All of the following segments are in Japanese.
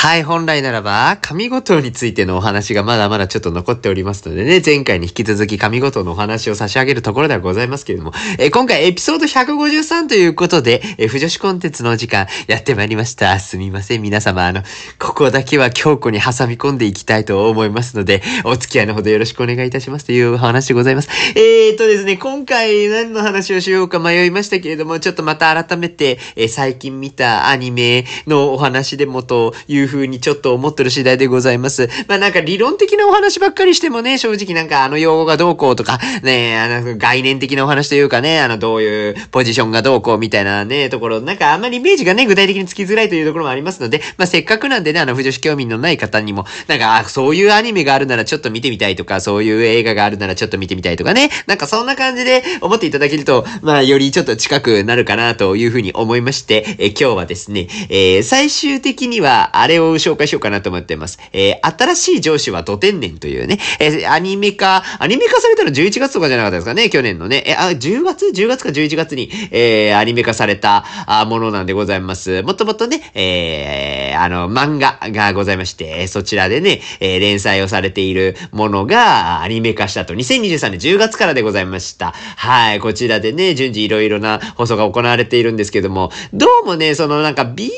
はい、本来ならば、神ごとについてのお話がまだまだちょっと残っておりますのでね、前回に引き続き神ごとのお話を差し上げるところではございますけれども、えー、今回エピソード153ということで、えー、不女子コンテンツのお時間やってまいりました。すみません、皆様、あの、ここだけは強固に挟み込んでいきたいと思いますので、お付き合いのほどよろしくお願いいたしますというお話でございます。えーとですね、今回何の話をしようか迷いましたけれども、ちょっとまた改めて、えー、最近見たアニメのお話でもという風にちょっと思ってる次第でございます。まあなんか理論的なお話ばっかりしてもね、正直なんかあの用語がどうこうとか、ね、あの概念的なお話というかね、あのどういうポジションがどうこうみたいなね、ところ、なんかあんまりイメージがね、具体的につきづらいというところもありますので、まあせっかくなんでね、あの、不女子興味のない方にも、なんか、そういうアニメがあるならちょっと見てみたいとか、そういう映画があるならちょっと見てみたいとかね、なんかそんな感じで思っていただけると、まあよりちょっと近くなるかなというふうに思いまして、え今日はですね、えー、最終的にはあれを紹介しようかなと思ってます。えー、新しい上司はド天然というね、えー、アニメ化、アニメ化されたの11月とかじゃなかったですかね、去年のね。え、あ、10月 ?10 月か11月に、えー、アニメ化されたものなんでございます。もともとね、えー、あの、漫画がございまして、そちらでね、えー、連載をされているものがアニメ化したと、2023年10月からでございました。はい、こちらでね、順次いろいろな放送が行われているんですけども、どうもね、そのなんか BL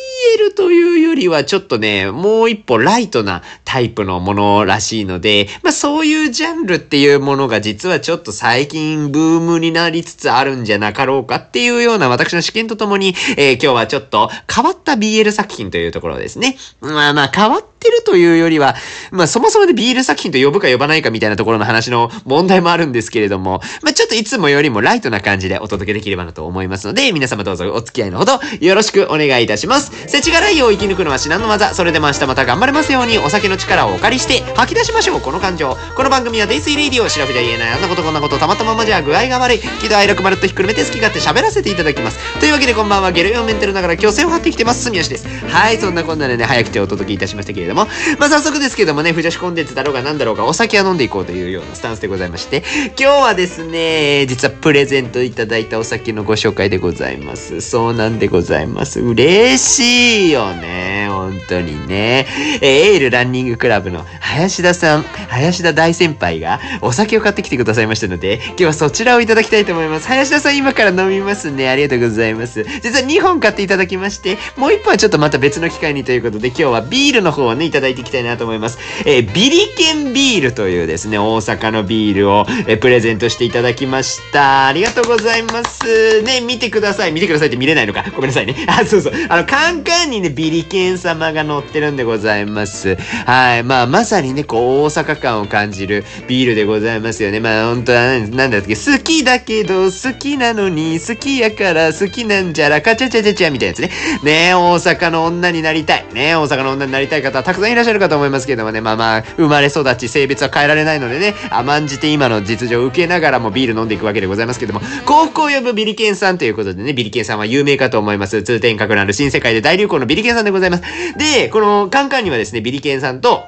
というよりはちょっとね、もう一歩ライトなタイプのものらしいので、まあそういうジャンルっていうものが実はちょっと最近ブームになりつつあるんじゃなかろうかっていうような私の試験とともに、えー、今日はちょっと変わった BL 作品というところですね。まあまあ変わってるというよりは、まあそもそもで BL 作品と呼ぶか呼ばないかみたいなところの話の問題もあるんですけれども、まあちょっといつもよりもライトな感じでお届けできればなと思いますので、皆様どうぞお付き合いのほどよろしくお願いいたします。世知辛いを生き抜くのは至難の技。それでも明日また頑張れますようにお酒の力をお借りして吐き出しましょう、この感情。この番組はデイスイレイディオ、調べじゃ言えないあんなことこんなことたまたままじゃ具合が悪い。喜怒哀楽まるっとひっくるめて好き勝手喋らせていただきます。というわけでこんばんは、ゲルヨンメンテルながら今日線を張ってきてます。住吉です。はい、そんなこんなでね、早くてお届けいたしましたけれども、まあ早速ですけどもね、不女子コンテンツだろうが何だろうがお酒は飲んでいこうというようなスタンスでございまして、今日はですね、実はプレゼントいただいたお酒のご紹介でございます。そうなんでございます。嬉しいよね。本当にね。えエールランニングクラブの林田さん、林田大先輩がお酒を買ってきてくださいましたので、今日はそちらをいただきたいと思います。林田さん今から飲みますね。ありがとうございます。実は2本買っていただきまして、もう1本はちょっとまた別の機会にということで、今日はビールの方をね、いただいていきたいなと思います。えー、ビリケンビールというですね、大阪のビールを、えー、プレゼントしていただきました。ありがとうございます。ね、見てください。見てくださいって見れないのか。ごめんなさいね。あ、そうそう。あの、カンカンにね、ビリケン様が乗ってるんでございます。はい。まあ、まさにね、こう、大阪感を感じるビールでございますよね。まあ、本当は、なんだっけ、好きだけど、好きなのに、好きやから好きなんじゃら、かちゃちゃちゃちゃみたいなやつね。ね大阪の女になりたい。ね大阪の女になりたい方はたくさんいらっしゃるかと思いますけどもね。まあまあ、生まれ育ち、性別は変えられないのでね、甘んじて今の実情を受けながらもビール飲んでいくわけでございますけども、幸福を呼ぶビリケンさんということでね、ビリケンさんは有名かと思います。通天閣のある新世界で大流行のビリケンさんでございます。で、このカンカンにはですね、ビリケンさんと、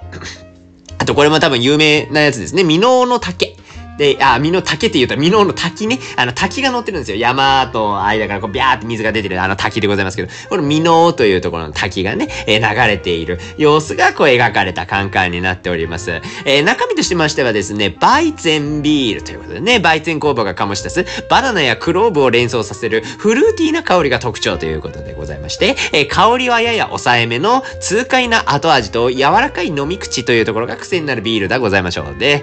あとこれも多分有名なやつですね。ミノーの竹。で、あ、身の竹って言うと、身のの滝ね。あの滝が乗ってるんですよ。山と間からこうビャーって水が出てるあの滝でございますけど、この身のというところの滝がね、えー、流れている様子がこう描かれたカンカンになっております。えー、中身としてましてはですね、バイゼンビールということでね、バイゼン工房が醸し出すバナナやクローブを連想させるフルーティーな香りが特徴ということでございまして、えー、香りはやや抑えめの痛快な後味と柔らかい飲み口というところが癖になるビールでございましょう。で、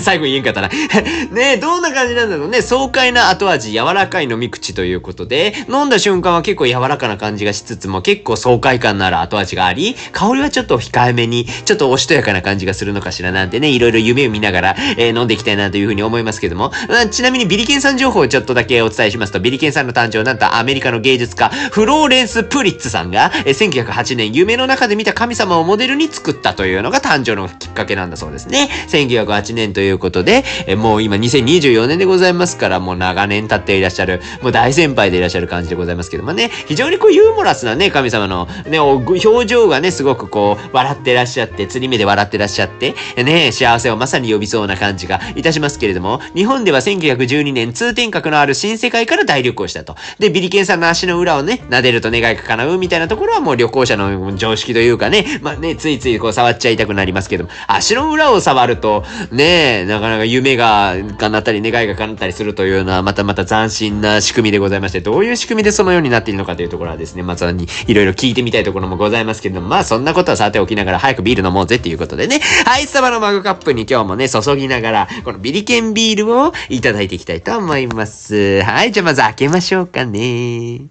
最後言えんかったな。ねどんな感じなんだろうね。爽快な後味、柔らかい飲み口ということで、飲んだ瞬間は結構柔らかな感じがしつつも、結構爽快感のある後味があり、香りはちょっと控えめに、ちょっとおしとやかな感じがするのかしらなんてね、いろいろ夢を見ながら、えー、飲んでいきたいなというふうに思いますけども、まあ、ちなみにビリケンさん情報をちょっとだけお伝えしますと、ビリケンさんの誕生、なんとアメリカの芸術家、フローレンス・プリッツさんが、えー、1908年、夢の中で見た神様をモデルに作ったというのが誕生のきっかけなんだそうですね。1908年ということで、えもう今2024年でございますから、もう長年経っていらっしゃる、もう大先輩でいらっしゃる感じでございますけどもね、非常にこうユーモラスなね、神様のね、表情がね、すごくこう、笑ってらっしゃって、釣り目で笑ってらっしゃって、ね、幸せをまさに呼びそうな感じがいたしますけれども、日本では1912年通天閣のある新世界から大旅行したと。で、ビリケンさんの足の裏をね、撫でると願いが叶うみたいなところはもう旅行者の常識というかね、まあね、ついついこう触っちゃいたくなりますけども、足の裏を触ると、ね、なかなか夢が叶ったり願いが叶ったりするというのは、またまた斬新な仕組みでございまして、どういう仕組みでそのようになっているのかというところはですね、まずにいろいろ聞いてみたいところもございますけれども、まあそんなことはさておきながら早くビール飲もうぜっていうことでね、はい、スタバのマグカップに今日もね、注ぎながら、このビリケンビールをいただいていきたいと思います。はい、じゃあまず開けましょうかね。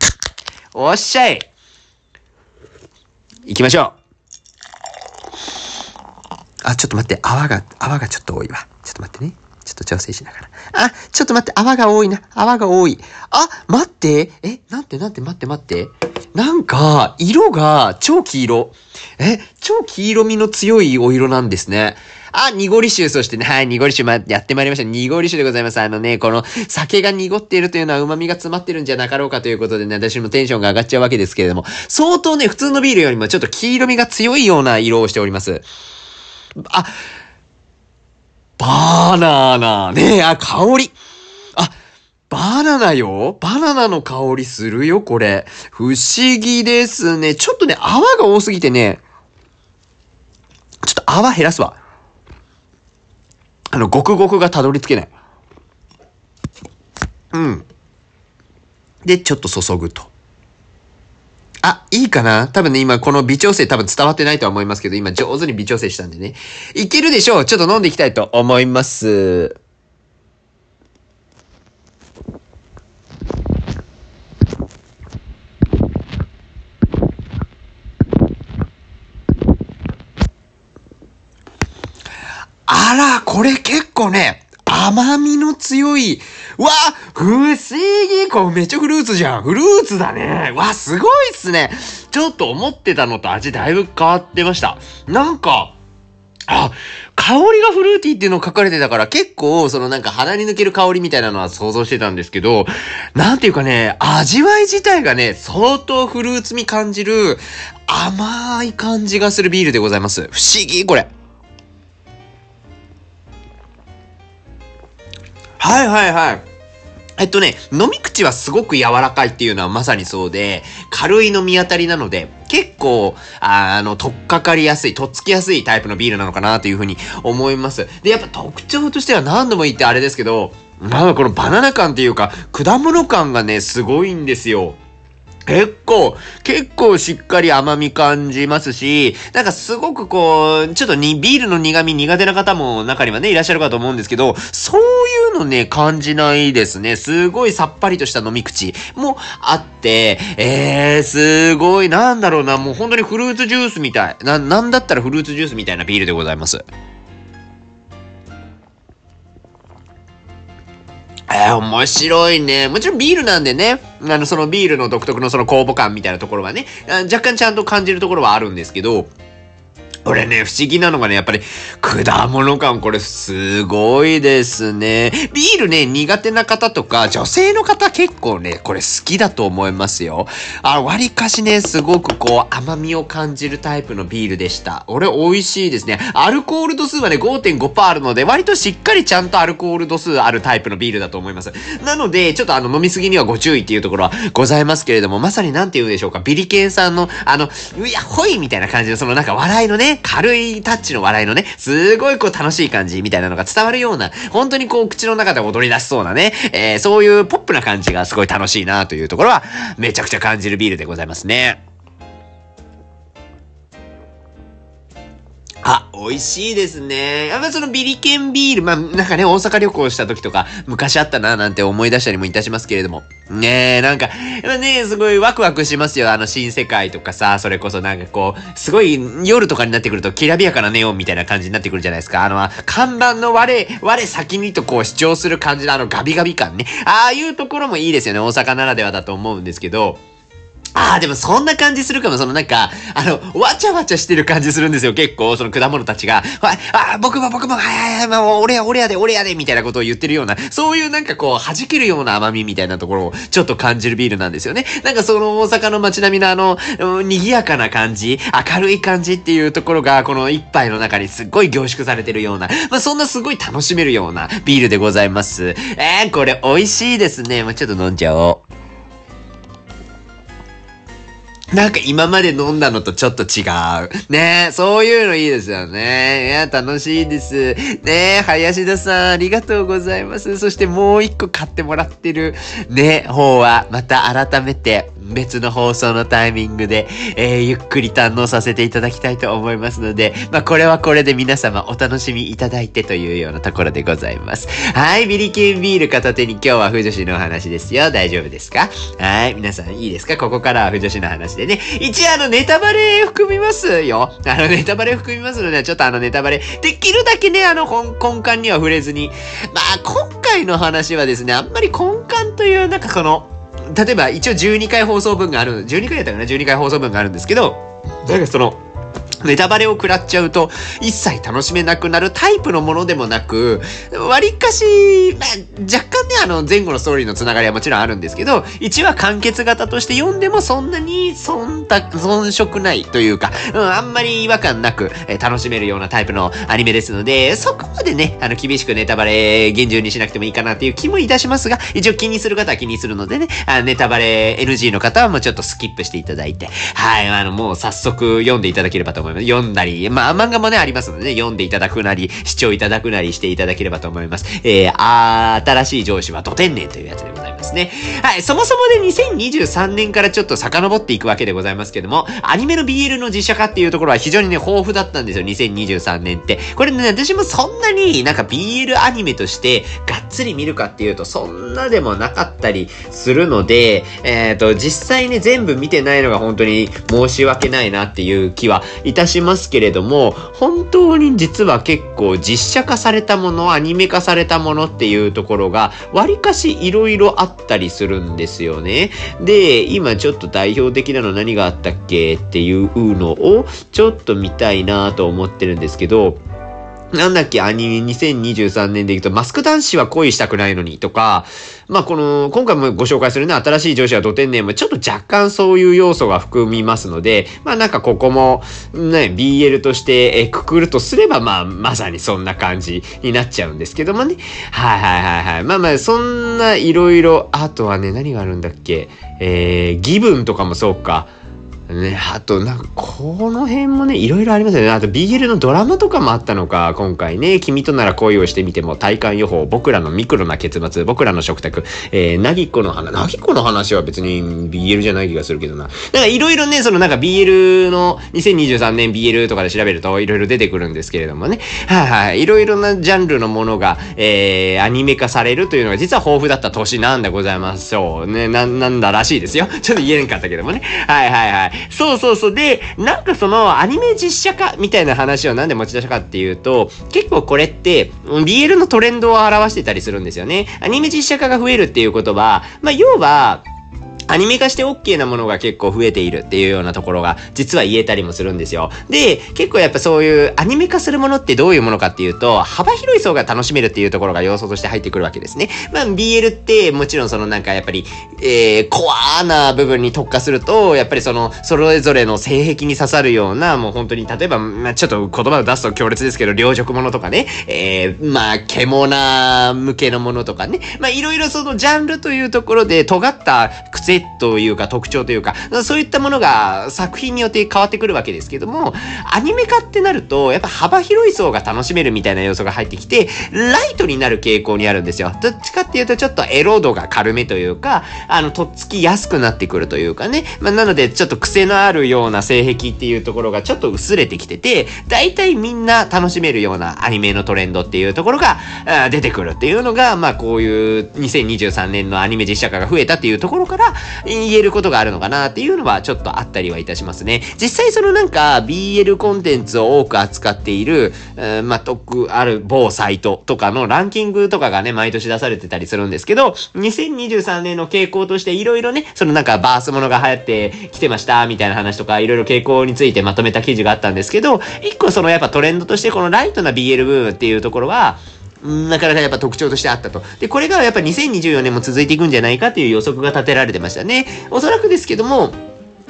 おっしゃい行きましょうあ、ちょっと待って、泡が、泡がちょっと多いわ。ちょっと待ってね。ちょっと調整しながら。あ、ちょっと待って、泡が多いな。泡が多い。あ、待って。え、なんてなんて待って待って。なんか、色が超黄色。え、超黄色みの強いお色なんですね。あ、濁り臭、そしてね、はい、濁り臭、ま、やってまいりました。濁り臭でございます。あのね、この酒が濁っているというのは旨味が詰まってるんじゃなかろうかということでね、私もテンションが上がっちゃうわけですけれども、相当ね、普通のビールよりもちょっと黄色みが強いような色をしております。あ、バナナ。ねえ、あ、香り。あ、バナナよバナナの香りするよ、これ。不思議ですね。ちょっとね、泡が多すぎてね、ちょっと泡減らすわ。あの、ごくごくがたどり着けない。うん。で、ちょっと注ぐと。あ、いいかな？多分ね、今この微調整多分伝わってないとは思いますけど、今上手に微調整したんでね。いけるでしょう？ちょっと飲んでいきたいと思います。あら、これ結構ね、甘みの強い、わ不思議これめっちゃフルーツじゃんフルーツだねわすごいっすねちょっと思ってたのと味だいぶ変わってました。なんか、あ、香りがフルーティーっていうのを書かれてたから結構そのなんか鼻に抜ける香りみたいなのは想像してたんですけど、なんていうかね、味わい自体がね、相当フルーツ味感じる甘い感じがするビールでございます。不思議これ。はいはいはい。えっとね、飲み口はすごく柔らかいっていうのはまさにそうで、軽い飲み当たりなので、結構、あの、とっかかりやすい、とっつきやすいタイプのビールなのかなというふうに思います。で、やっぱ特徴としては何度も言ってあれですけど、まあこのバナナ感っていうか、果物感がね、すごいんですよ。結構、結構しっかり甘み感じますし、なんかすごくこう、ちょっとに、ビールの苦味苦手な方も中にはね、いらっしゃるかと思うんですけど、そういうのね、感じないですね。すごいさっぱりとした飲み口もあって、えー、すごい、なんだろうな、もう本当にフルーツジュースみたい。な、なんだったらフルーツジュースみたいなビールでございます。えー、面白いね。もちろんビールなんでね、あの、そのビールの独特のその酵母感みたいなところはね、若干ちゃんと感じるところはあるんですけど、俺ね、不思議なのがね、やっぱり、果物感、これすごいですね。ビールね、苦手な方とか、女性の方結構ね、これ好きだと思いますよ。あ、割かしね、すごくこう、甘みを感じるタイプのビールでした。俺、美味しいですね。アルコール度数はね、5.5%あるので、割としっかりちゃんとアルコール度数あるタイプのビールだと思います。なので、ちょっとあの、飲みすぎにはご注意っていうところはございますけれども、まさになんて言うんでしょうか、ビリケンさんの、あの、いや、ほいみたいな感じの、そのなんか笑いのね、軽いタッチの笑いのね、すごいこう楽しい感じみたいなのが伝わるような、本当にこう口の中で踊り出しそうなね、えー、そういうポップな感じがすごい楽しいなというところは、めちゃくちゃ感じるビールでございますね。あ、美味しいですね。やっぱそのビリケンビール、まあ、なんかね、大阪旅行した時とか、昔あったな、なんて思い出したりもいたしますけれども。ねえ、なんか、ねすごいワクワクしますよ。あの新世界とかさ、それこそなんかこう、すごい夜とかになってくると、きらびやかなネオンみたいな感じになってくるじゃないですか。あの、看板の我、我先にとこう主張する感じのあのガビガビ感ね。ああいうところもいいですよね。大阪ならではだと思うんですけど、ああ、でもそんな感じするかも。そのなんか、あの、わちゃわちゃしてる感じするんですよ。結構、その果物たちが。ああ、僕も僕も、はいはいはい、まあ、俺や、俺やで、俺やで、みたいなことを言ってるような、そういうなんかこう、弾けるような甘みみたいなところをちょっと感じるビールなんですよね。なんかその大阪の街並みのあの、賑やかな感じ、明るい感じっていうところが、この一杯の中にすっごい凝縮されてるような、まあ、そんなすごい楽しめるようなビールでございます。えー、これ美味しいですね。もうちょっと飲んじゃおう。なんか今まで飲んだのとちょっと違う。ねえそういうのいいですよね。いや、楽しいです。ねえ林田さん、ありがとうございます。そしてもう一個買ってもらってる、ね、方は、また改めて、別の放送のタイミングで、えー、ゆっくり堪能させていただきたいと思いますので、まあ、これはこれで皆様お楽しみいただいてというようなところでございます。はい、ビリケンビール片手に今日は不女子のお話ですよ。大丈夫ですか？はい、皆さんいいですか？ここからは不女子の話でね。一応あのネタバレ含みますよ。あのネタバレ含みますので、ちょっとあのネタバレ、できるだけね、あの根幹には触れずに。まあ、今回の話はですね、あんまり根幹という、なんかこの、例えば一応12回放送分がある、12回やったかな ?12 回放送分があるんですけど、だかその、ネタバレを食らっちゃうと、一切楽しめなくなるタイプのものでもなく、割かし、まあ、若干ね、あの、前後のストーリーのつながりはもちろんあるんですけど、1話完結型として読んでもそんなに忖度、遜色ないというか、うん、あんまり違和感なく、え、楽しめるようなタイプのアニメですので、そこまでね、あの、厳しくネタバレ厳重にしなくてもいいかなっていう気もいたしますが、一応気にする方は気にするのでね、あネタバレ NG の方はもうちょっとスキップしていただいて、はい、あの、もう早速読んでいただければと思います。読んだり、まあ、漫画もね、ありますのでね、読んでいただくなり、視聴いただくなりしていただければと思います。えー、あ新しい上司は土天然というやつでございますね。はい、そもそもで2023年からちょっと遡っていくわけでございますけども、アニメの BL の実写化っていうところは非常にね、豊富だったんですよ、2023年って。これね、私もそんなになんか BL アニメとしてがっつり見るかっていうと、そんなでもなかったりするので、えっ、ー、と、実際ね、全部見てないのが本当に申し訳ないなっていう気はいたしますけれども、本当に実は結構実写化されたもの、アニメ化されたものっていうところが、割かし色々あったりするんですよね。で、今ちょっと代表的なの何があったっけっていうのを、ちょっと見たいなと思ってるんですけど、なんだっけ、アニメ2023年でいくと、マスク男子は恋したくないのにとか、まあ、この、今回もご紹介するね、新しい上司は土天然もちょっと若干そういう要素が含みますので、まあ、なんかここも、ね、BL として、え、くくるとすれば、まあ、まさにそんな感じになっちゃうんですけどもね。はいはいはいはい。まあまあ、そんないろいろ、あとはね、何があるんだっけ、えー、ギブンとかもそうか。ね、あと、なんか、この辺もね、いろいろありますよね。あと、BL のドラマとかもあったのか、今回ね、君となら恋をしてみても、体感予報、僕らのミクロな結末、僕らの食卓、えー、なぎっこの話、なぎっこの話は別に BL じゃない気がするけどな。なんか、いろいろね、そのなんか BL の、2023年 BL とかで調べると、いろいろ出てくるんですけれどもね。はいはい。いろいろなジャンルのものが、えー、アニメ化されるというのが、実は豊富だった年なんでございます。そう。ね、な、なんだらしいですよ。ちょっと言えんかったけどもね。はいはいはい。そうそうそう。で、なんかそのアニメ実写化みたいな話をなんで持ち出したかっていうと、結構これって BL のトレンドを表してたりするんですよね。アニメ実写化が増えるっていうことは、まあ要は、アニメ化して OK なものが結構増えているっていうようなところが実は言えたりもするんですよ。で、結構やっぱそういうアニメ化するものってどういうものかっていうと、幅広い層が楽しめるっていうところが要素として入ってくるわけですね。まあ BL ってもちろんそのなんかやっぱり、えー、コアな部分に特化すると、やっぱりその、それぞれの性癖に刺さるような、もう本当に例えば、まあちょっと言葉を出すと強烈ですけど、両辱ものとかね、えー、まあ獣向けのものとかね、まあいろいろそのジャンルというところで尖った癖というか特徴というか、そういったものが作品によって変わってくるわけですけども、アニメ化ってなると、やっぱ幅広い層が楽しめるみたいな要素が入ってきて、ライトになる傾向にあるんですよ。どっちかっていうとちょっとエロ度が軽めというか、あの、とっつきやすくなってくるというかね。まあ、なので、ちょっと癖のあるような性癖っていうところがちょっと薄れてきてて、大体みんな楽しめるようなアニメのトレンドっていうところが出てくるっていうのが、まあ、こういう2023年のアニメ実写化が増えたっていうところから、言えることがあるのかなっていうのはちょっとあったりはいたしますね。実際そのなんか BL コンテンツを多く扱っている、えー、まあ、特ある某サイトとかのランキングとかがね、毎年出されてたりするんですけど、2023年の傾向としていろいろね、そのなんかバースものが流行ってきてましたみたいな話とか、いろいろ傾向についてまとめた記事があったんですけど、一個そのやっぱトレンドとしてこのライトな BL ブームっていうところは、なかなかやっぱ特徴としてあったと。で、これがやっぱ2024年も続いていくんじゃないかっていう予測が立てられてましたね。おそらくですけども、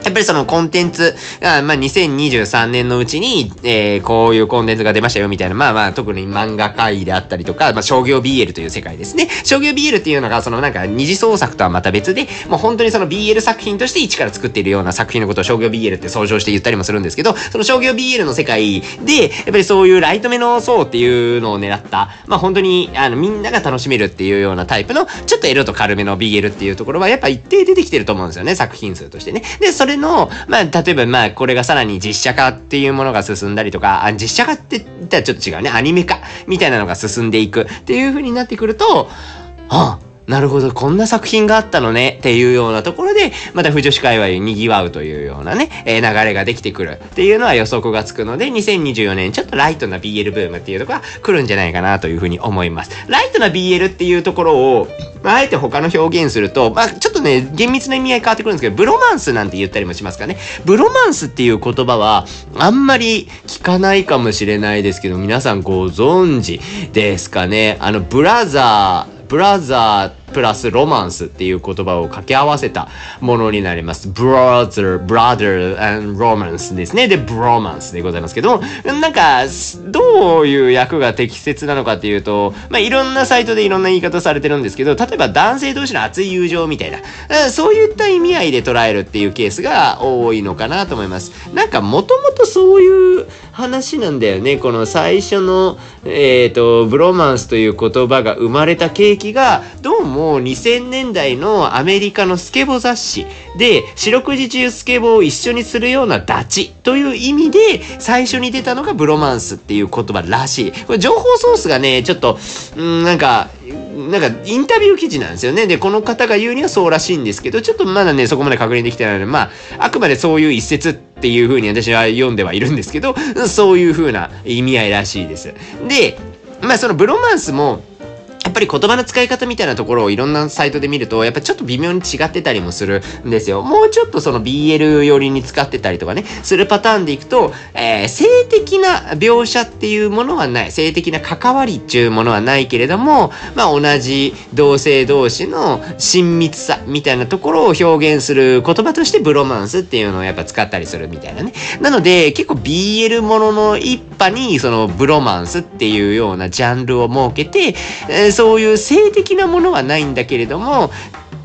やっぱりそのコンテンツが、まあ、2023年のうちに、えー、こういうコンテンツが出ましたよみたいな、まあまあ、特に漫画界であったりとか、まあ、商業 BL という世界ですね。商業 BL っていうのが、そのなんか二次創作とはまた別で、もう本当にその BL 作品として一から作っているような作品のことを商業 BL って総称して言ったりもするんですけど、その商業 BL の世界で、やっぱりそういうライト目の層っていうのを狙った、まあ本当に、あの、みんなが楽しめるっていうようなタイプの、ちょっとエロと軽めの BL っていうところは、やっぱ一定出てきてると思うんですよね、作品数としてね。で、それの、まあ、例えばまあこれがさらに実写化っていうものが進んだりとか、あ実写化って言ったらちょっと違うね。アニメ化みたいなのが進んでいくっていう風になってくると、あなるほど、こんな作品があったのねっていうようなところで、また不女子界隈に賑わうというようなね、えー、流れができてくるっていうのは予測がつくので、2024年ちょっとライトな BL ブームっていうところが来るんじゃないかなというふうに思います。ライトな BL っていうところを、あ、えて他の表現すると、まあ、ちょっとね、厳密な意味合い変わってくるんですけど、ブロマンスなんて言ったりもしますかね。ブロマンスっていう言葉は、あんまり聞かないかもしれないですけど、皆さんご存知ですかね。あの、ブラザー、ブラザー、プラスロマンスっていう言葉を掛け合わせたものになります。brother, brother and romance ですね。で、ブロマンスでございますけども、なんか、どういう役が適切なのかっていうと、まあ、いろんなサイトでいろんな言い方されてるんですけど、例えば男性同士の熱い友情みたいな、そういった意味合いで捉えるっていうケースが多いのかなと思います。なんか、もともとそういう話なんだよね。この最初の、えっ、ー、と、ブロマンスという言葉が生まれた契機が、どうもも2000年代のアメリカのスケボ雑誌で、四六時中スケボーを一緒にするようなダチという意味で、最初に出たのがブロマンスっていう言葉らしい。これ情報ソースがね、ちょっと、んなんか、なんかインタビュー記事なんですよね。で、この方が言うにはそうらしいんですけど、ちょっとまだね、そこまで確認できてないので、まあ、あくまでそういう一説っていう風に私は読んではいるんですけど、そういう風な意味合いらしいです。で、まあそのブロマンスも、やっぱり言葉の使い方みたいなところをいろんなサイトで見ると、やっぱちょっと微妙に違ってたりもするんですよ。もうちょっとその BL 寄りに使ってたりとかね、するパターンでいくと、えー、性的な描写っていうものはない。性的な関わりっていうものはないけれども、まあ同じ同性同士の親密さみたいなところを表現する言葉としてブロマンスっていうのをやっぱ使ったりするみたいなね。なので、結構 BL ものの一派にそのブロマンスっていうようなジャンルを設けて、えーそういう性的なものはないんだけれども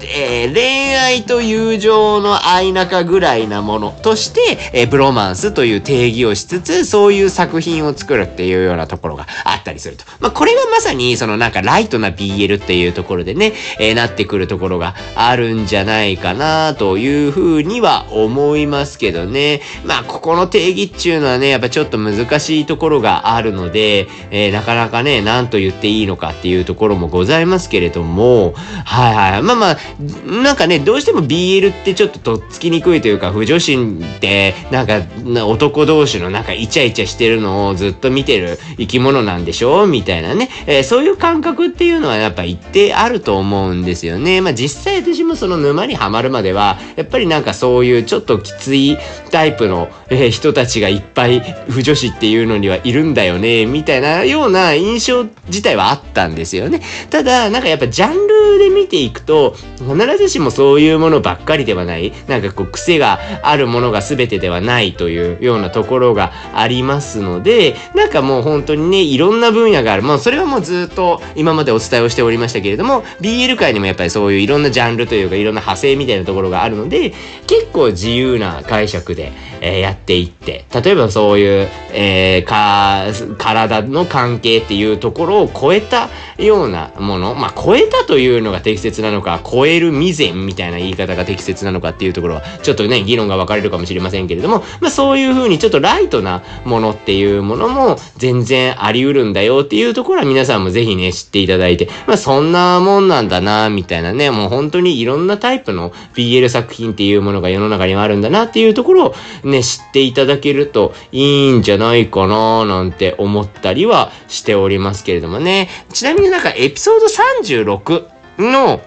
えー、恋愛と友情の愛仲ぐらいなものとして、えー、ブロマンスという定義をしつつ、そういう作品を作るっていうようなところがあったりすると。まあ、これがまさに、そのなんかライトな BL っていうところでね、えー、なってくるところがあるんじゃないかなというふうには思いますけどね。まあ、ここの定義っていうのはね、やっぱちょっと難しいところがあるので、えなかなかね、何と言っていいのかっていうところもございますけれども、はいはい。まあまあ、なんかね、どうしても BL ってちょっととっつきにくいというか、不女子ってなんか男同士のなんかイチャイチャしてるのをずっと見てる生き物なんでしょ？みたいなね、えー、そういう感覚っていうのはやっぱ一定あると思うんですよね。まあ実際私もその沼にはまるまでは、やっぱりなんかそういうちょっときついタイプの、えー、人たちがいっぱい不女子っていうのにはいるんだよね、みたいなような印象自体はあったんですよね。ただ、なんかやっぱジャンルで見ていくと、必ずしもそういうものばっかりではない、なんかこう癖があるものが全てではないというようなところがありますので、なんかもう本当にね、いろんな分野がある。もうそれはもうずっと今までお伝えをしておりましたけれども、BL 界にもやっぱりそういういろんなジャンルというかいろんな派生みたいなところがあるので、結構自由な解釈で、えー、やっていって、例えばそういう、えー、か、体の関係っていうところを超えたようなもの、まあ、超えたというのが適切なのか、超える未然みたいな言い方が適切なのかっていうところは、ちょっとね、議論が分かれるかもしれませんけれども、まあ、そういうふうにちょっとライトなものっていうものも全然あり得るんだよっていうところは皆さんもぜひね、知っていただいて、まあ、そんなもんなんだな、みたいなね、もう本当にいろんなタイプの BL 作品っていうものが世の中にはあるんだなっていうところをね、知っていただけるといいんじゃないかな、なんて思ったりはしておりますけれどもね。ちなみになんかエピソード36の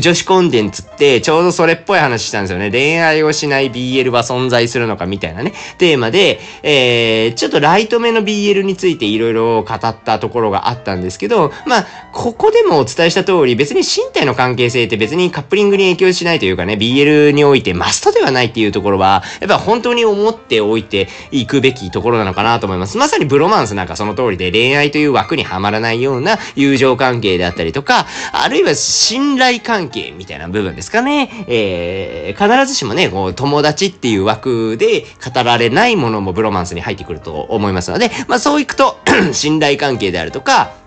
女子コンテンツってちょうどそれっぽい話したんですよね。恋愛をしない BL は存在するのかみたいなね、テーマで、えー、ちょっとライトめの BL についていろいろ語ったところがあったんですけど、まあ、ここでもお伝えした通り、別に身体の関係性って別にカップリングに影響しないというかね、BL においてマストではないっていうところは、やっぱ本当に思っておいていくべきところなのかなと思います。まさにブロマンスなんかその通りで恋愛という枠にはまらないような友情関係であったりとか、あるいは信頼関係関係みたいな部分ですかね。えー、必ずしもね、こう、友達っていう枠で語られないものもブロマンスに入ってくると思いますので、まあそういくと 信頼関係であるとか、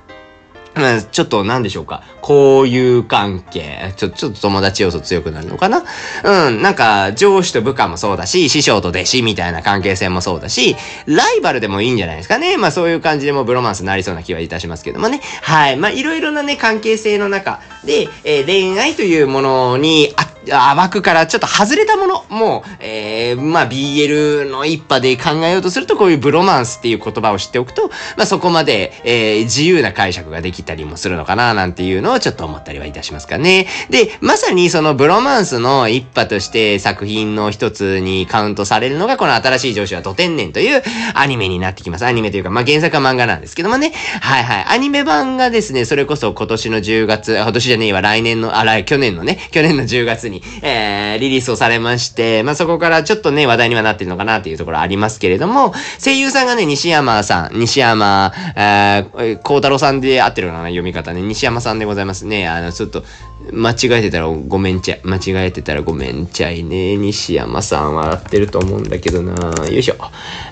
まあ、ちょっと何でしょうか。交友関係。ちょ、ちょっと友達要素強くなるのかな？うん。なんか、上司と部下もそうだし、師匠と弟子みたいな関係性もそうだし、ライバルでもいいんじゃないですかね。まあそういう感じでもブロマンスになりそうな気はいたしますけどもね。はい。まあいろいろなね、関係性の中で、えー、恋愛というものにあ枠からちょっと外れたものもう、えー、まあ BL の一派で考えようとするとこういうブロマンスっていう言葉を知っておくと、まあそこまで、えー、自由な解釈ができたりもするのかななんていうのをちょっと思ったりはいたしますかね。で、まさにそのブロマンスの一派として作品の一つにカウントされるのがこの新しい上司はド天然というアニメになってきます。アニメというか、まあ原作は漫画なんですけどもね。はいはい。アニメ版がですね、それこそ今年の10月、今年じゃねえわ、来年の、あら、去年のね、去年の10月にに、えー、リリースをされまして、まあ、そこからちょっとね、話題にはなってるのかなっていうところありますけれども、声優さんがね、西山さん、西山、えー、孝太郎さんで合ってるのかな、読み方ね、西山さんでございますね。あの、ちょっと、間違えてたらごめんちゃい。間違えてたらごめんちゃいね。西山さんは合ってると思うんだけどなよいしょ。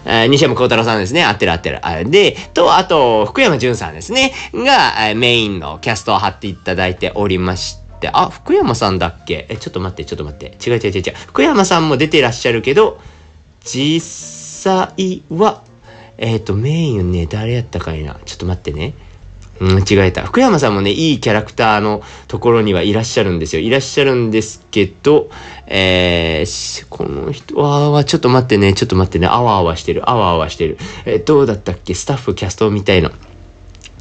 えー、西山幸太郎さんですね。合ってる合ってる。あで、と、あと、福山潤さんですね。が、メインのキャストを貼っていただいておりまして、、あ、福山さんだっけ？え、ちょっと待って、ちょっと待って。違う違う違う違う。福山さんも出てらっしゃるけど、実際は、えっ、ー、と、メインね、誰やったかいな？ちょっと待ってね。うん、違えた。福山さんもね、いいキャラクターのところにはいらっしゃるんですよ。いらっしゃるんですけど、えー、この人は、ちょっと待ってね、ちょっと待ってね、あわあわしてる、あわあわしてる。えー、どうだったっけ？スタッフ、キャストみたいの。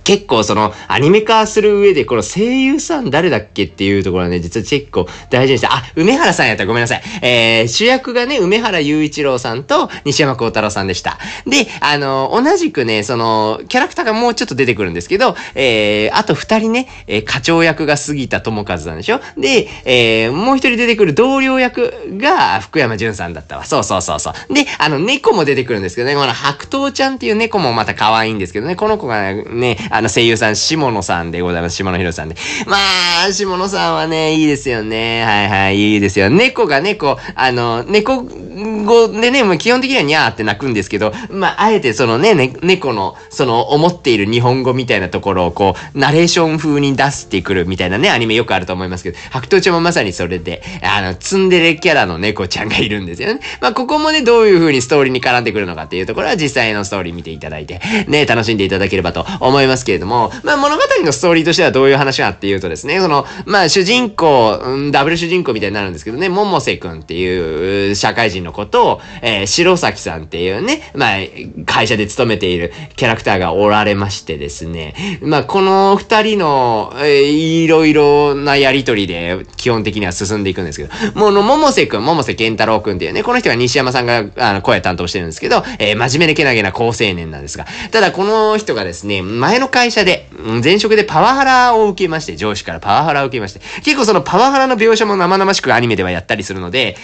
結構そのアニメ化する上でこの声優さん誰だっけっていうところはね、実は結構大事にして、あ、梅原さんやったらごめんなさい。えー、主役がね、梅原雄一郎さんと西山幸太郎さんでした。で、あの、同じくね、その、キャラクターがもうちょっと出てくるんですけど、えー、あと二人ね、えー、課長役が杉田智和なんでしょ？で、えー、もう一人出てくる同僚役が福山潤さんだったわ。そうそうそうそう。で、あの、猫も出てくるんですけどね、この白桃ちゃんっていう猫もまた可愛いんですけどね、この子がね、あの声優さん、下野さんでございます。下野宏さんで。まあ、下野さんはね、いいですよね。はいはい、いいですよ。猫がね、こう、あの、猫語でね、もう基本的にはニャーって鳴くんですけど、まあ、あえてそのね、ね猫の、その、思っている日本語みたいなところをこう、ナレーション風に出してくるみたいなね、アニメよくあると思いますけど、白桃ちゃんもまさにそれで、あの、ツンデレキャラの猫ちゃんがいるんですよね。まあ、ここもね、どういう風にストーリーに絡んでくるのかっていうところは実際のストーリー見ていただいて、ね、楽しんでいただければと思いますけれども、まあ物語のストーリーとしてはどういう話かっていうとですね、その、まあ主人公、うん、ダブル主人公みたいになるんですけどね、百瀬くんっていう社会人の子とを、えー、白崎さんっていうね、まあ会社で勤めているキャラクターがおられましてですね、まあこの二人の、えー、いろいろなやりとりで基本的には進んでいくんですけど、もうの百瀬くん、百瀬健太郎くんっていうね、この人が西山さんがあの声担当してるんですけど、えー、真面目でけなげな高青年なんですが、ただこの人がですね、前の会社で、前職でパワハラを受けまして、上司からパワハラを受けまして、結構そのパワハラの描写も生々しくアニメではやったりするので、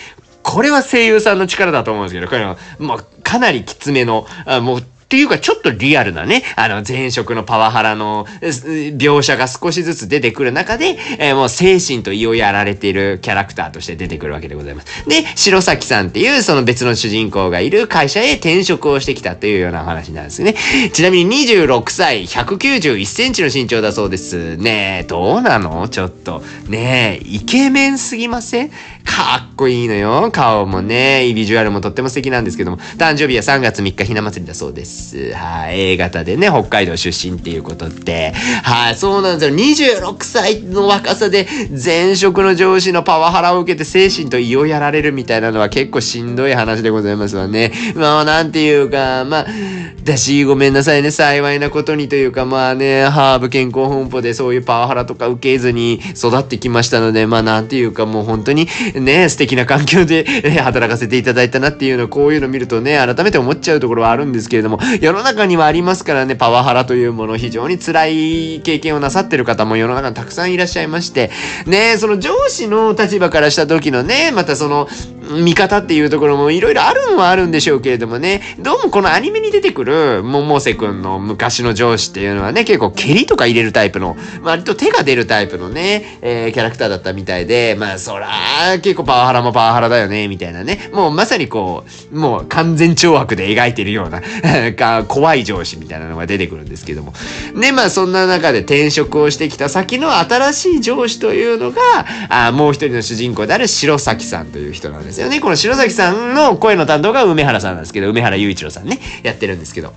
これは声優さんの力だと思うんですけど、これは、まあ、かなりきつめの、あもう、っていうかちょっとリアルなね、あの前職のパワハラの描写が少しずつ出てくる中で、えー、もう精神と胃をやられているキャラクターとして出てくるわけでございます。で、白崎さんっていうその別の主人公がいる会社へ転職をしてきたというような話なんですね。ちなみに26歳、191センチの身長だそうです。ねえ、どうなの？ちょっと。ねえ、イケメンすぎません？かっこいいのよ。顔もね、ビジュアルもとっても素敵なんですけども、誕生日は3月3日ひな祭りだそうです。はい、A 型でね、北海道出身っていうことで、はい、そうなんですよ。26歳の若さで前職の上司のパワハラを受けて精神と胃をやられるみたいなのは結構しんどい話でございますわね。まあ、なんていうか、まあ、だし、ごめんなさいね、幸いなことにというか、まあね、ハーブ健康本舗でそういうパワハラとか受けずに育ってきましたので、まあなんていうかもう本当にね、素敵な環境で働かせていただいたなっていうの、こういうの見るとね、改めて思っちゃうところはあるんですけれども、世の中にはありますからね、パワハラというもの、非常に辛い経験をなさってる方も世の中にたくさんいらっしゃいまして、ね、その上司の立場からした時のね、またその、見方っていうところもいろいろあるのはあるんでしょうけれどもね、どうもこのアニメに出てくる百瀬くんの昔の上司っていうのはね、結構蹴りとか入れるタイプの、割と手が出るタイプのね、えー、キャラクターだったみたいで、まあそら、結構パワハラもパワハラだよね、みたいなね。もうまさにこう、もう完全懲悪で描いてるような 怖い上司みたいなのが出てくるんですけども。で、まあそんな中で転職をしてきた先の新しい上司というのが、あもう一人の主人公である白崎さんという人なんですですよね。この白崎さんの声の担当が梅原さんなんですけど、梅原雄一郎さんね、やってるんですけど。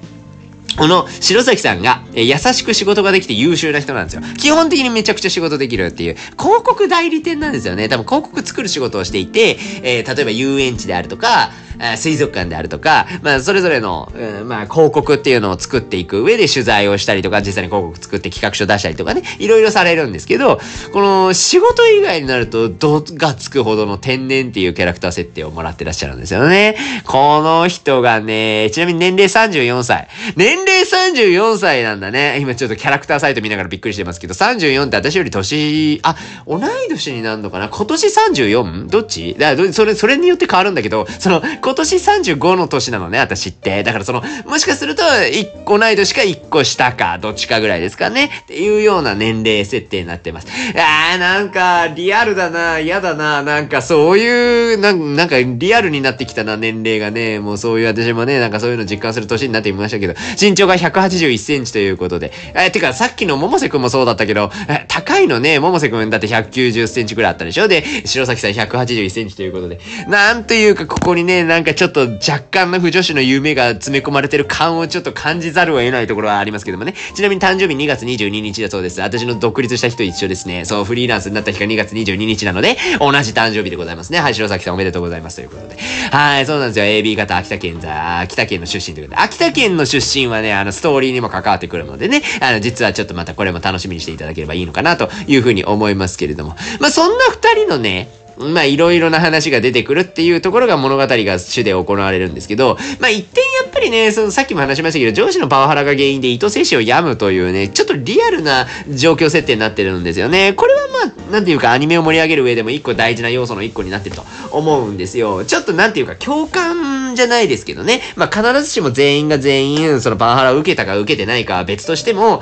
この白崎さんが、え優しく仕事ができて優秀な人なんですよ。基本的にめちゃくちゃ仕事できるっていう、広告代理店なんですよね。多分広告作る仕事をしていて、えー、例えば遊園地であるとか、水族館であるとか、まあ、それぞれの、うん、まあ、広告っていうのを作っていく上で取材をしたりとか、実際に広告作って企画書出したりとかね、いろいろされるんですけど、この仕事以外になると、どがつくほどの天然っていうキャラクター設定をもらってらっしゃるんですよね。この人がね、ちなみに年齢34歳。年齢34歳なんだね。今ちょっとキャラクターサイト見ながらびっくりしてますけど、34って私より年、あ、同い年になるのかな？今年 34? どっち？だそれ、それによって変わるんだけど、その、今年35の年なのね、私って。だからその、もしかすると、1個ない年か1個下か、どっちかぐらいですかね。っていうような年齢設定になってます。あー、なんか、リアルだな、嫌だな、なんかそういう、なんなんかリアルになってきたな、年齢がね。もうそういう私もね、なんかそういうの実感する年になってみましたけど、身長が181センチということで。え、てか、さっきの百瀬くんもそうだったけど、高いのね、百瀬くんだって190センチぐらいあったでしょ？で、白崎さん181センチということで。なんというか、ここにね、なんかちょっと若干の不女子の夢が詰め込まれてる感をちょっと感じざるを得ないところはありますけどもね。ちなみに誕生日2月22日だそうです。私の独立した日と一緒ですね。そう、フリーランスになった日が2月22日なので、同じ誕生日でございますね。はい、白崎さんおめでとうございますということで。はい、そうなんですよ。AB 型秋田県座、秋田県の出身ということで。秋田県の出身はね、あの、ストーリーにも関わってくるのでね、あの、実はちょっとまたこれも楽しみにしていただければいいのかなというふうに思いますけれども。まあ、そんな二人のね、まあいろいろな話が出てくるっていうところが物語が主で行われるんですけど、まあ一点やっぱりね、そのさっきも話しましたけど、上司のパワハラが原因で糸精子を病むというね、ちょっとリアルな状況設定になってるんですよね。これはまあ、なんていうかアニメを盛り上げる上でも一個大事な要素の一個になってると思うんですよ。ちょっとなんていうか共感じゃないですけどね。まあ必ずしも全員が全員そのパワハラを受けたか受けてないかは別としても、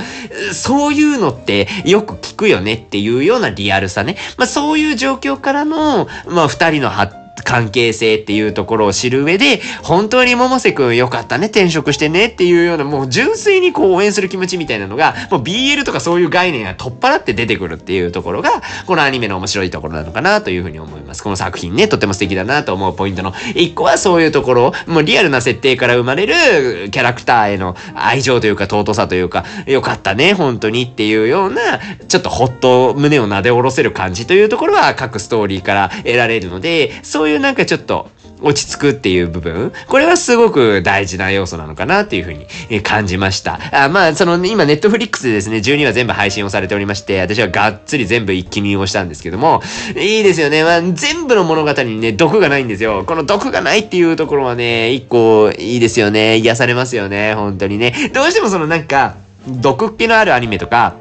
そういうのってよく聞くよねっていうようなリアルさね。まあそういう状況からの、まあ二人の発関係性っていうところを知る上で、本当に百瀬くんよかったね、転職してねっていうような、もう純粋にこう応援する気持ちみたいなのが、もう BL とかそういう概念が取っ払って出てくるっていうところが、このアニメの面白いところなのかなというふうに思います。この作品ね、とても素敵だなと思うポイントの一個はそういうところ、もうリアルな設定から生まれるキャラクターへの愛情というか尊さというか、よかったね、本当にっていうような、ちょっとほっと胸を撫で下ろせる感じというところは各ストーリーから得られるので、そういうういうなんかちょっと落ち着くっていう部分、これはすごく大事な要素なのかなっていうふうに感じました。あまあ、その、今、ネットフリックスでですね、12話全部配信をされておりまして、私はがっつり全部一気見をしたんですけども、いいですよね。まあ、全部の物語にね、毒がないんですよ。この毒がないっていうところはね、一個いいですよね。癒されますよね。本当にね。どうしてもそのなんか、毒気のあるアニメとか、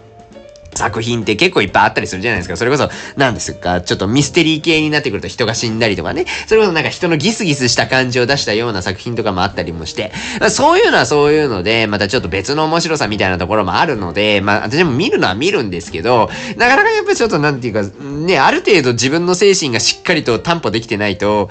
作品って結構いっぱいあったりするじゃないですか。それこそ、何ですか、ちょっとミステリー系になってくると人が死んだりとかね。それこそなんか人のギスギスした感じを出したような作品とかもあったりもして、そういうのはそういうので、またちょっと別の面白さみたいなところもあるので、まあ私も見るのは見るんですけど、なかなかやっぱちょっとなんていうか、ね、ある程度自分の精神がしっかりと担保できてないと、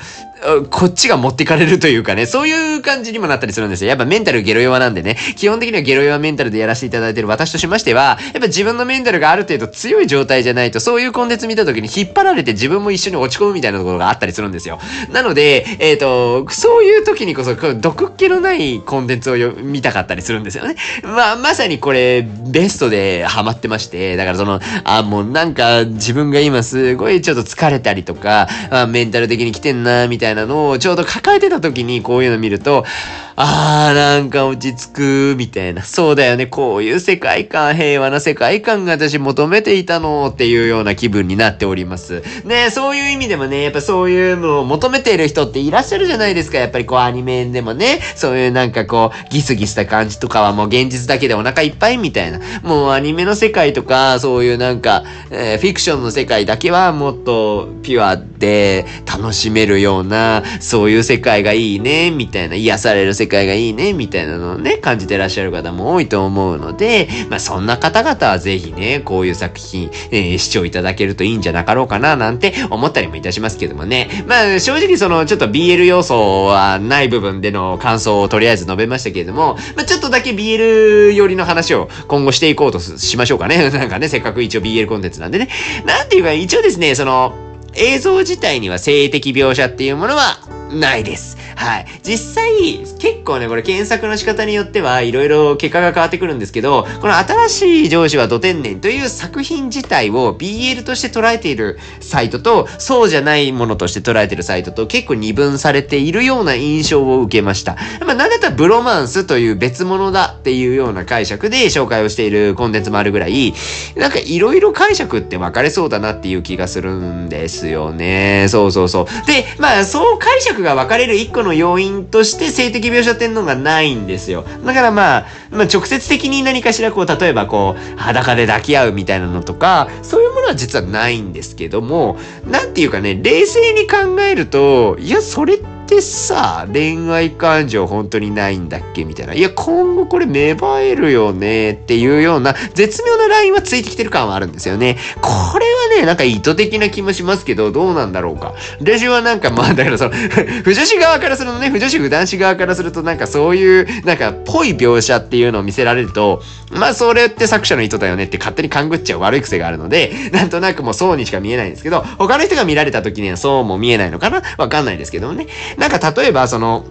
こっちが持ってかれるというかね、そういう感じにもなったりするんですよ。やっぱメンタルゲロ弱なんでね、基本的にはゲロ弱メンタルでやらせていただいてる私としましては、やっぱ自分のメンタルがある程度強い状態じゃないと、そういうコンテンツ見た時に引っ張られて自分も一緒に落ち込むみたいなところがあったりするんですよ。なので、えっ、ー、と、そういう時にこそ、毒っ気のないコンテンツを見たかったりするんですよね。まあ、まさにこれ、ベストでハマってまして、だからその、あ、もうなんか自分が今すごいちょっと疲れたりとか、あメンタル的に来てんな、みたいなたいなのをちょうど抱えてた時にこういうの見ると、あーなんか落ち着く、みたいな。そうだよね。こういう世界観、平和な世界観が私求めていたのっていうような気分になっております。ねそういう意味でもね、やっぱそういうのを求めている人っていらっしゃるじゃないですか。やっぱりこうアニメでもね、そういうなんかこう、ギスギスした感じとかはもう現実だけでお腹いっぱいみたいな。もうアニメの世界とか、そういうなんか、えー、フィクションの世界だけはもっとピュアで楽しめるような、なそういう世界がいいね、みたいな、癒される世界がいいね、みたいなのをね、感じてらっしゃる方も多いと思うので、まあそんな方々はぜひね、こういう作品、えー、視聴いただけるといいんじゃなかろうかな、なんて思ったりもいたしますけどもね。まあ正直その、ちょっと BL 要素はない部分での感想をとりあえず述べましたけれども、まあちょっとだけ BL 寄りの話を今後していこうとしましょうかね。なんかね、せっかく一応 BL コンテンツなんでね。なんていうか、一応ですね、その、映像自体には性的描写っていうものはないです。はい。実際、結構ね、これ検索の仕方によってはいろいろ結果が変わってくるんですけど、この新しい上司は土天然という作品自体を BL として捉えているサイトと、そうじゃないものとして捉えているサイトと結構二分されているような印象を受けました。まあ、なんだったらブロマンスという別物だっていうような解釈で紹介をしているコンテンツもあるぐらい、なんかいろいろ解釈って分かれそうだなっていう気がするんですよね。そうそうそう。で、まあそう解釈が分かれる一個のの要因として性的描写っていうのがないんですよ。だからまあ、まあ、直接的に何かしらこう、例えばこう、裸で抱き合うみたいなのとか、そういうものは実はないんですけども、なんていうかね、冷静に考えると、いや、それって、ってさ、恋愛感情本当にないんだっけみたいな。いや、今後これ芽生えるよねっていうような絶妙なラインはついてきてる感はあるんですよね。これはね、なんか意図的な気もしますけど、どうなんだろうか。私はなんかまあ、だからその、不女子側からするとね、不女子不男子側からするとなんかそういう、なんかぽい描写っていうのを見せられると、まあそれって作者の意図だよねって勝手に勘ぐっちゃう悪い癖があるので、なんとなくもうそうにしか見えないんですけど、他の人が見られた時にはそうも見えないのかな？わかんないですけどもね。なんか例えば、その、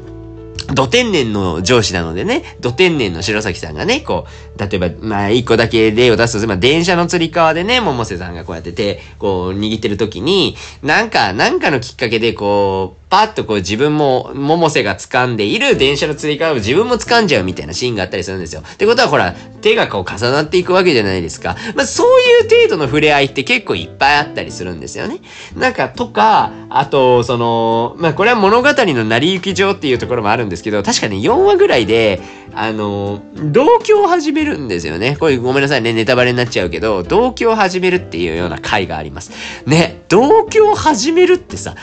土天然の上司なのでね、土天然の白崎さんがね、こう、例えば、まあ、一個だけ例を出すと、まあ、電車のつり革でね、百瀬さんがこうやって手、こう、握ってる時に、なんか、なんかのきっかけで、こう、パッとこう自分も、百瀬が掴んでいる電車のつり革を自分も掴んじゃうみたいなシーンがあったりするんですよ。ってことはほら、手がこう重なっていくわけじゃないですか。まあそういう程度の触れ合いって結構いっぱいあったりするんですよね。なんか、とか、あと、その、まあこれは物語の成り行き上っていうところもあるんですけど、確かに4話ぐらいで、あの、同居を始めるんですよね。これごめんなさいね、ネタバレになっちゃうけど、同居を始めるっていうような回があります。ね、同居を始めるってさ、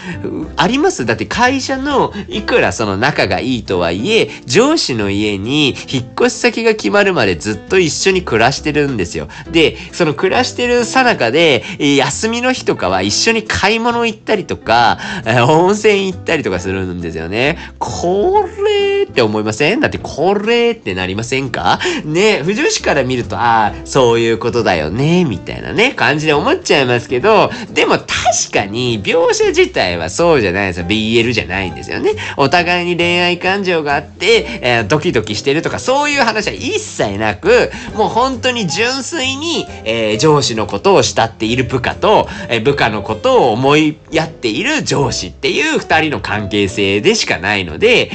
あります？だって会社のいくらその仲がいいとはいえ、上司の家に引っ越し先が決まるまでずっと一緒に暮らしてるんですよ。で、その暮らしてるさなかで、休みの日とかは一緒に買い物行ったりとか、温泉行ったりとかするんですよね。これって思いません？だってこれってなりませんか？ね、不女子から見ると、ああ、そういうことだよね、みたいなね、感じで思っちゃいますけど、でも確かに描写自体はそうじゃないですよ。BL じゃないんですよね。お互いに恋愛感情があって、えー、ドキドキしてるとか、そういう話は一切なく、もう本当に純粋に、えー、上司のことを慕っている部下と、えー、部下のことを思いやっている上司っていう二人の関係性でしかないので、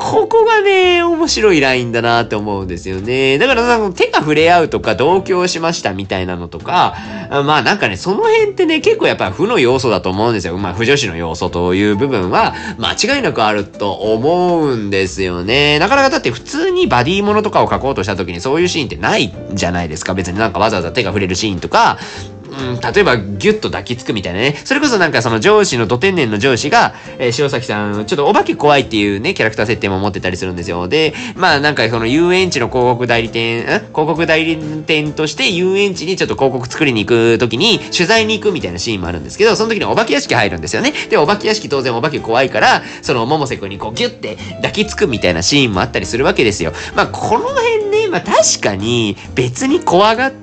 ここがね、面白いラインだなって思うんですよね。だからなんか手が触れ合うとか同居しましたみたいなのとか、まあなんかね、その辺ってね、結構やっぱ負の要素だと思うんですよ。まあ不女子の要素という部分は間違いなくあると思うんですよね。なかなかだって普通にバディものとかを描こうとした時にそういうシーンってないじゃないですか。別になんかわざわざ手が触れるシーンとか、うん、例えばギュッと抱きつくみたいなね。それこそなんかその上司のド天然の上司が、えー、塩崎さん、ちょっとお化け怖いっていうね、キャラクター設定も持ってたりするんですよ。で、まあなんかその遊園地の広告代理店、ん？広告代理店として遊園地にちょっと広告作りに行くときに取材に行くみたいなシーンもあるんですけど、その時にお化け屋敷入るんですよね。で、お化け屋敷当然お化け怖いから、その桃瀬くんにこうギュッて抱きつくみたいなシーンもあったりするわけですよ。まあこの辺ね、まあ確かに別に怖がって、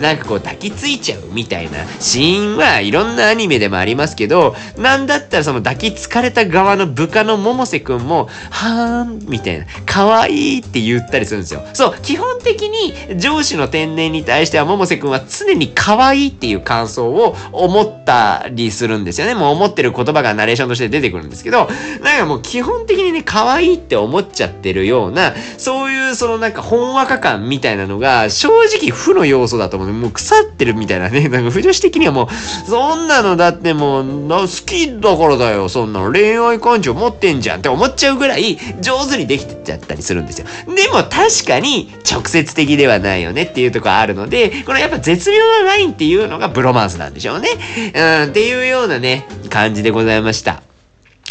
なんかこう抱きついちゃうみたいなシーンはいろんなアニメでもありますけど、なんだったらその抱きつかれた側の部下の百瀬くんも、はーん、みたいな、可愛いって言ったりするんですよ。そう、基本的に上司の天然に対しては百瀬くんは常に可愛いっていう感想を思ったりするんですよね。もう思ってる言葉がナレーションとして出てくるんですけど、なんかもう基本的にね、可愛いって思っちゃってるような、そういうそのなんかほんわか感みたいなのが、正直負の要素だと思う。もう腐ってるみたいなね、なんか不女子的にはもう、そんなのだってもう、好きだからだよ、そんなの。恋愛感情持ってんじゃんって思っちゃうぐらい上手にできてちゃったりするんですよ。でも確かに直接的ではないよねっていうところあるので、このやっぱ絶妙なラインっていうのがブロマンスなんでしょうね。うん、っていうようなね、感じでございました。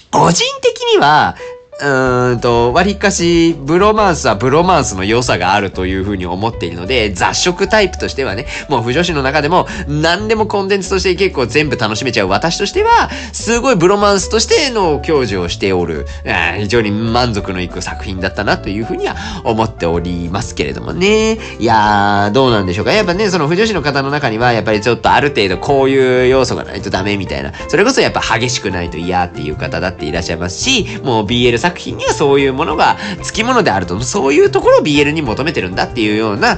個人的には、うーんと、割かし、ブロマンスはブロマンスの良さがあるというふうに思っているので、雑食タイプとしてはね、もう不女子の中でも、何でもコンテンツとして結構全部楽しめちゃう私としては、すごいブロマンスとしての享受をしておる、非常に満足のいく作品だったなというふうには思っておりますけれどもね。いやー、どうなんでしょうか。やっぱね、その不女子の方の中には、やっぱりちょっとある程度こういう要素がないとダメみたいな、それこそやっぱ激しくないと嫌っていう方だっていらっしゃいますし、もう BL 作品にはそういうものが付き物であると、そういうところを BL に求めてるんだっていうような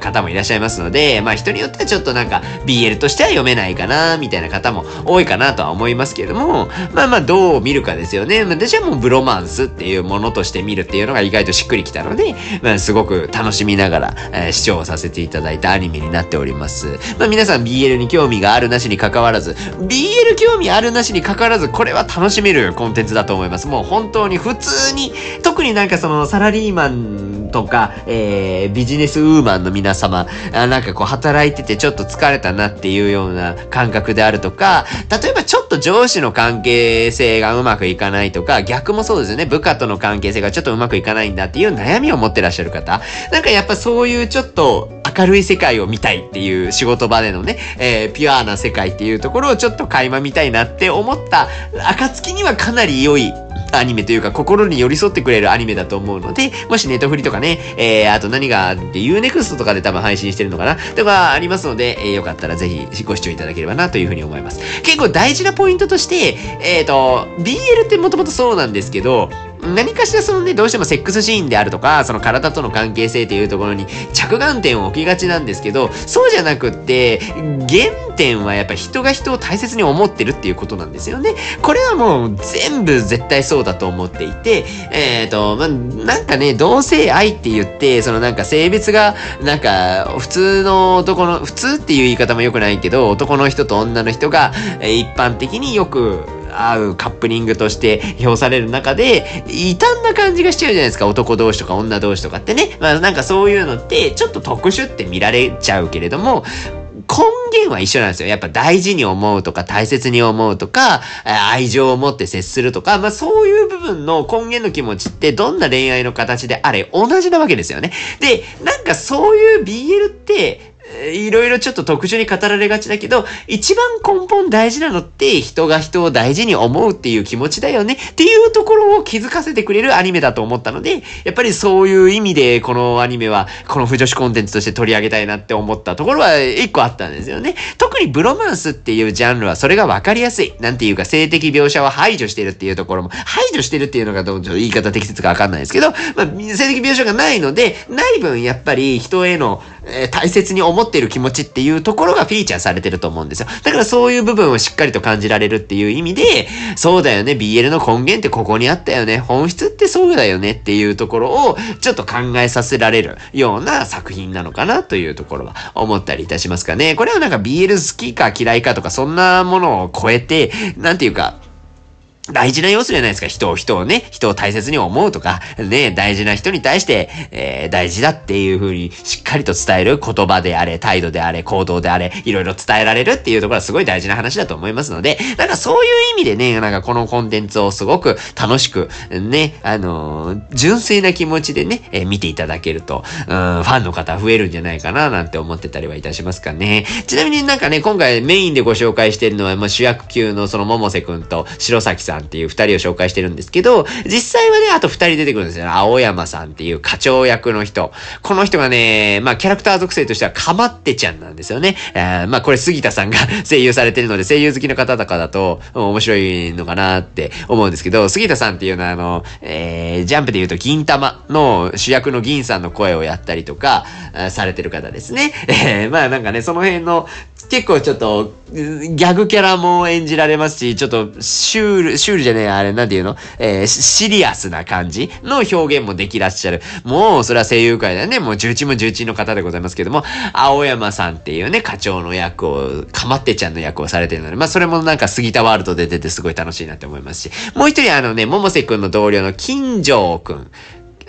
方もいらっしゃいますので、まあ人によってはちょっとなんか BL としては読めないかな、みたいな方も多いかなとは思いますけれども、まあまあどう見るかですよね。私はもうブロマンスっていうものとして見るっていうのが意外としっくりきたので、まあすごく楽しみながら、えー、視聴させていただいたアニメになっております。まあ皆さん BL に興味があるなしに関わらず、BL 興味あるなしに関わらず、これは楽しめるコンテンツだと思います。もう本当に普通に、特になんかそのサラリーマンとか、えー、ビジネスウーマンの皆様、あなんかこう働いててちょっと疲れたなっていうような感覚であるとか、例えばちょっと上司の関係性がうまくいかないとか、逆もそうですよね。部下との関係性がちょっとうまくいかないんだっていう悩みを持ってらっしゃる方。なんかやっぱそういうちょっと明るい世界を見たいっていう仕事場でのね、えー、ピュアな世界っていうところをちょっと垣間見たいなって思った暁にはかなり良いアニメというか心に寄り添ってくれるアニメだと思うので、もしネトフリとかね、えー、あと何があって Unext とかで多分配信してるのかなとかありますので、えー、よかったらぜひご視聴いただければなというふうに思います。結構大事なポイントとして、えっ、ー、と、BL ってもともとそうなんですけど、何かしらそのね、どうしてもセックスシーンであるとか、その体との関係性っていうところに着眼点を置きがちなんですけど、そうじゃなくって、原点はやっぱ人が人を大切に思ってるっていうことなんですよね。これはもう全部絶対そうだと思っていて、えっ、ー、と、まあ、なんかね、同性愛って言って、そのなんか性別が、なんか普通の男の、普通っていう言い方も良くないけど、男の人と女の人が、一般的によく合うカップリングとして評される中で、異端な感じがしちゃうじゃないですか。男同士とか女同士とかってね。まあなんかそういうのって、ちょっと特殊って見られちゃうけれども、根源は一緒なんですよ。やっぱ大事に思うとか大切に思うとか、愛情を持って接するとか、まあそういう部分の根源の気持ちってどんな恋愛の形であれ同じなわけですよね。で、なんかそういう BL って、いろいろちょっと特殊に語られがちだけど、一番根本大事なのって人が人を大事に思うっていう気持ちだよねっていうところを気づかせてくれるアニメだと思ったので、やっぱりそういう意味でこのアニメはこの不女子コンテンツとして取り上げたいなって思ったところは一個あったんですよね。特にブロマンスっていうジャンルはそれがわかりやすい。なんていうか性的描写を排除してるっていうところも、排除してるっていうのがどうちょっと言い方適切かわかんないですけど、まあ、性的描写がないので、ない分やっぱり人へのえ、大切に思っている気持ちっていうところがフィーチャーされてると思うんですよ。だからそういう部分をしっかりと感じられるっていう意味で、そうだよね、BL の根源ってここにあったよね、本質ってそうだよねっていうところをちょっと考えさせられるような作品なのかなというところは思ったりいたしますかね。これはなんか BL 好きか嫌いかとかそんなものを超えて、なんていうか、大事な要素じゃないですか。人を、人をね、人を大切に思うとか、ね、大事な人に対して、えー、大事だっていう風にしっかりと伝える言葉であれ、態度であれ、行動であれ、いろいろ伝えられるっていうところはすごい大事な話だと思いますので、なんかそういう意味でね、なんかこのコンテンツをすごく楽しく、ね、あのー、純粋な気持ちでね、えー、見ていただけると、うん、ファンの方増えるんじゃないかな、なんて思ってたりはいたしますかね。ちなみになんかね、今回メインでご紹介しているのは、まあ、主役級のその百瀬くんと白崎さんんっていう二人を紹介してるんですけど、実際はね、あと二人出てくるんですよ。青山さんっていう課長役の人。この人がね、まあキャラクター属性としてはかまってちゃんなんですよね。えー、まあこれ杉田さんが 声優されてるので、声優好きの方とかだと面白いのかなって思うんですけど、杉田さんっていうのはあの、えー、ジャンプで言うと銀玉の主役の銀さんの声をやったりとか、されてる方ですね。えー、まあなんかね、その辺の結構ちょっと、ギャグキャラも演じられますし、ちょっと、シュール、シュールじゃねえ、あれ、なんていうの？えー、シリアスな感じの表現もできらっしゃる。もう、それは声優界だよね。もう、重鎮も重鎮の方でございますけども、青山さんっていうね、課長の役を、かまってちゃんの役をされてるので、まあ、それもなんか杉田ワールドで出てすごい楽しいなって思いますし、もう一人あのね、桃瀬くんの同僚の金城くん。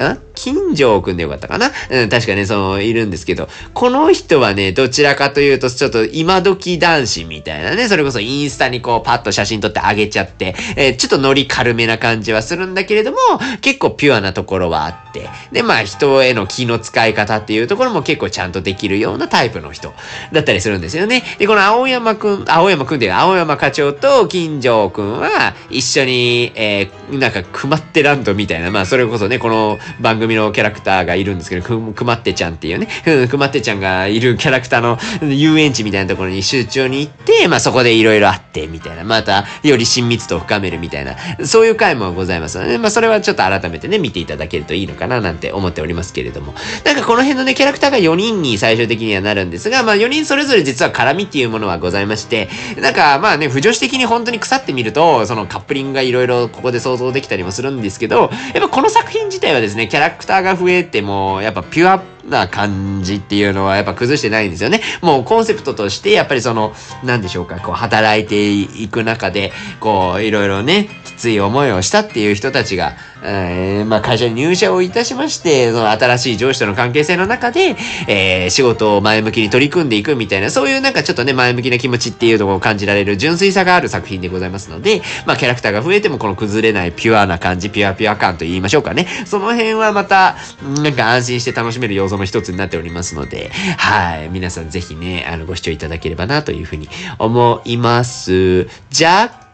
ん？金城くんでよかったかな？うん、確かね、その、いるんですけど、この人はね、どちらかというと、ちょっと今時男子みたいなね、それこそインスタにこうパッと写真撮ってあげちゃって、えー、ちょっとノリ軽めな感じはするんだけれども、結構ピュアなところはあって、で、まあ人への気の使い方っていうところも結構ちゃんとできるようなタイプの人だったりするんですよね。で、この青山くん、青山くんで青山課長と金城くんは一緒に、えー、なんか、くまってランドみたいな、まあそれこそね、この番組のキャラクターがいるんですけど、く、くまってちゃんっていうね、くまってちゃんがいるキャラクターの遊園地みたいなところに集中に行って、まあそこでいろいろあって、みたいな、また、より親密度を深めるみたいな、そういう回もございますので、まあそれはちょっと改めてね、見ていただけるといいのかかななんて思っておりますけれども。なんかこの辺のね、キャラクターが4人に最終的にはなるんですが、まあ4人それぞれ実は絡みっていうものはございまして、なんかまあね、不女子的に本当に腐ってみると、そのカップリングがいろいろここで想像できたりもするんですけど、やっぱこの作品自体はですね、キャラクターが増えても、やっぱピュアな感じっていうのはやっぱ崩してないんですよね。もうコンセプトとしてやっぱりその、なんでしょうか、こう働いていく中で、こういろいろね、きつい思いをしたっていう人たちが、えー、まあ会社に入社をいたしまして、その新しい上司との関係性の中で、えー、仕事を前向きに取り組んでいくみたいな、そういうなんかちょっとね、前向きな気持ちっていうところを感じられる純粋さがある作品でございますので、まあキャラクターが増えてもこの崩れないピュアな感じ、ピュアピュア感と言いましょうかね。その辺はまた、なんか安心して楽しめる要素の一つになっておりますので、はい。皆さんぜひね、あの、ご視聴いただければなというふうに思います。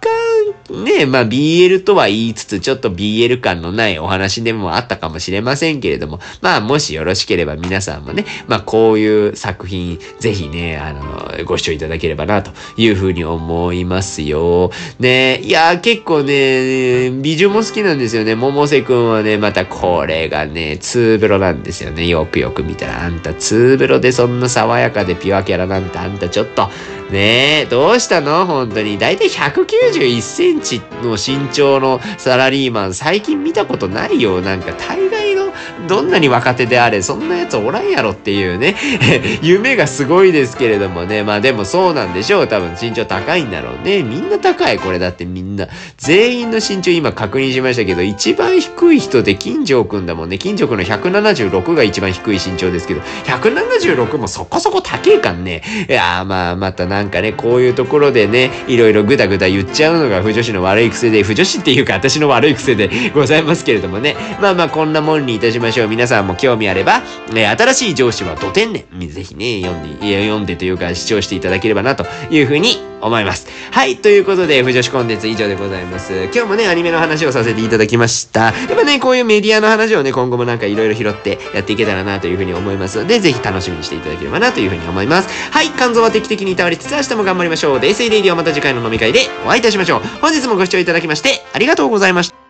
若ね、まあ BL とは言いつつ、ちょっと BL 感のないお話でもあったかもしれませんけれども、まあもしよろしければ皆さんもね、まあこういう作品、ぜひね、あの、ご視聴いただければなというふうに思いますよ。ね、いや、結構ね、美女も好きなんですよね。百瀬くんはね、またこれがね、ツーブロなんですよね。よくよく見たら、あんたツーブロでそんな爽やかでピュアキャラなんてあんたちょっと、ねえ、どうしたの？本当に。だいたい191センチの身長のサラリーマン、最近見たことないよ。なんか大概、どんなに若手であれ、そんなやつおらんやろっていうね。夢がすごいですけれどもね。まあでもそうなんでしょう。多分身長高いんだろうね。みんな高い。これだってみんな。全員の身長今確認しましたけど、一番低い人で金城くんだもんね。金城くんの176が一番低い身長ですけど、176もそこそこ高いかんね。いやまあまたなんかね、こういうところでね、いろいろぐだぐだ言っちゃうのが腐女子の悪い癖で、腐女子っていうか私の悪い癖でございますけれどもね。まあまあこんなもんにいたしましょう。皆さんも興味あれば、ね、新しい上司はド天然。ぜひね、読んで、読んでというか視聴していただければなというふうに思います。はい、ということで、腐女子コンテンツ以上でございます。今日もね、アニメの話をさせていただきました。やっぱね、こういうメディアの話をね、今後もなんかいろいろ拾ってやっていけたらなというふうに思いますので、ぜひ楽しみにしていただければなというふうに思います。はい、肝臓は定期的にいたわりつつ明日も頑張りましょう。デイスイレイディオまた次回の飲み会でお会いいたしましょう。本日もご視聴いただきましてありがとうございました。